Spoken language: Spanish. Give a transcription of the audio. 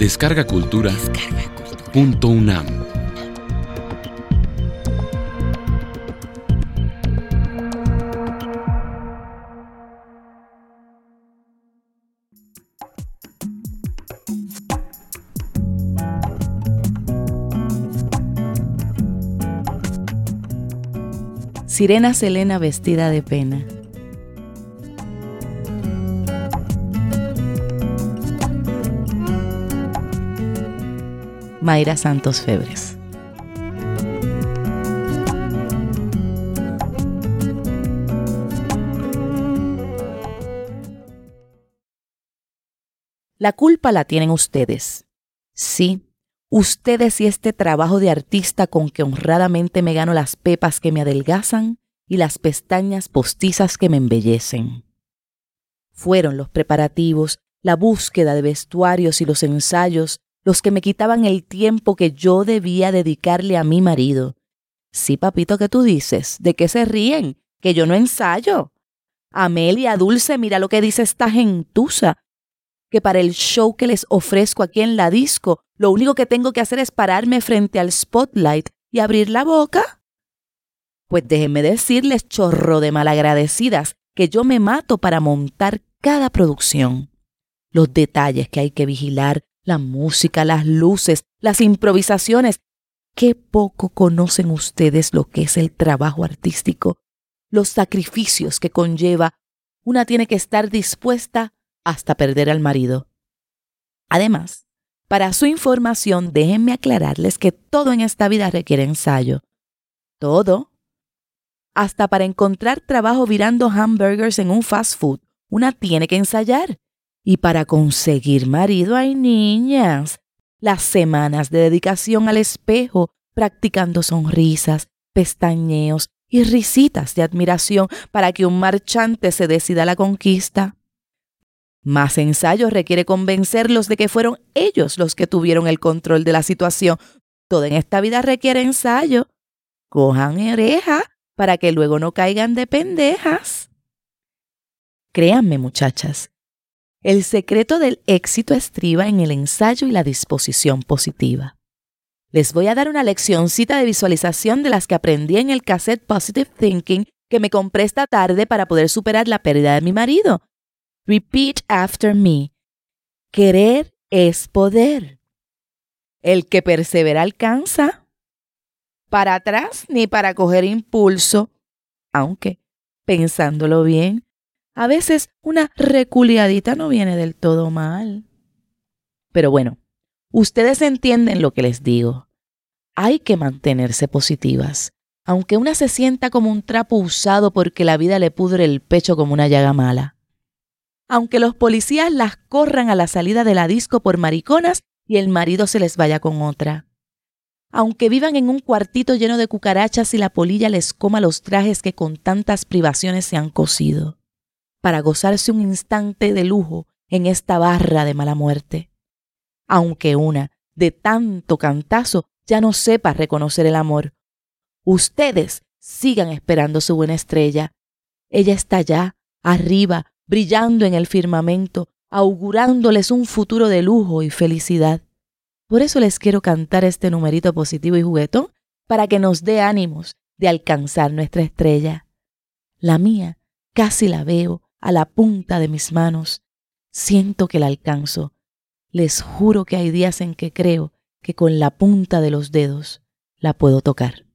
Descarga Cultura. Punto UNAM. Sirena Selena vestida de pena. Mayra Santos Febres. La culpa la tienen ustedes. Sí, ustedes y este trabajo de artista con que honradamente me gano las pepas que me adelgazan y las pestañas postizas que me embellecen. Fueron los preparativos, la búsqueda de vestuarios y los ensayos los que me quitaban el tiempo que yo debía dedicarle a mi marido. Sí, papito, que tú dices? ¿De qué se ríen? Que yo no ensayo. Amelia, Dulce, mira lo que dice esta gentuza. Que para el show que les ofrezco aquí en la disco, lo único que tengo que hacer es pararme frente al spotlight y abrir la boca. Pues déjenme decirles, chorro de malagradecidas, que yo me mato para montar cada producción. Los detalles que hay que vigilar, la música, las luces, las improvisaciones. Qué poco conocen ustedes lo que es el trabajo artístico, los sacrificios que conlleva. Una tiene que estar dispuesta hasta perder al marido. Además, para su información, déjenme aclararles que todo en esta vida requiere ensayo. Todo. Hasta para encontrar trabajo virando hamburgers en un fast food, una tiene que ensayar. Y para conseguir marido hay niñas. Las semanas de dedicación al espejo, practicando sonrisas, pestañeos y risitas de admiración para que un marchante se decida a la conquista. Más ensayo requiere convencerlos de que fueron ellos los que tuvieron el control de la situación. Todo en esta vida requiere ensayo. Cojan oreja para que luego no caigan de pendejas. Créanme, muchachas, el secreto del éxito estriba en el ensayo y la disposición positiva. Les voy a dar una leccioncita de visualización de las que aprendí en el cassette Positive Thinking que me compré esta tarde para poder superar la pérdida de mi marido. Repeat after me. Querer es poder. El que persevera alcanza. Para atrás ni para coger impulso. Aunque, pensándolo bien, a veces una reculiadita no viene del todo mal. Pero bueno, ustedes entienden lo que les digo. Hay que mantenerse positivas, aunque una se sienta como un trapo usado porque la vida le pudre el pecho como una llaga mala. Aunque los policías las corran a la salida de la disco por mariconas y el marido se les vaya con otra. Aunque vivan en un cuartito lleno de cucarachas y la polilla les coma los trajes que con tantas privaciones se han cosido para gozarse un instante de lujo en esta barra de mala muerte. Aunque una, de tanto cantazo, ya no sepa reconocer el amor. Ustedes sigan esperando su buena estrella. Ella está allá, arriba, brillando en el firmamento, augurándoles un futuro de lujo y felicidad. Por eso les quiero cantar este numerito positivo y juguetón para que nos dé ánimos de alcanzar nuestra estrella. La mía casi la veo a la punta de mis manos. Siento que la alcanzo. Les juro que hay días en que creo que con la punta de los dedos la puedo tocar.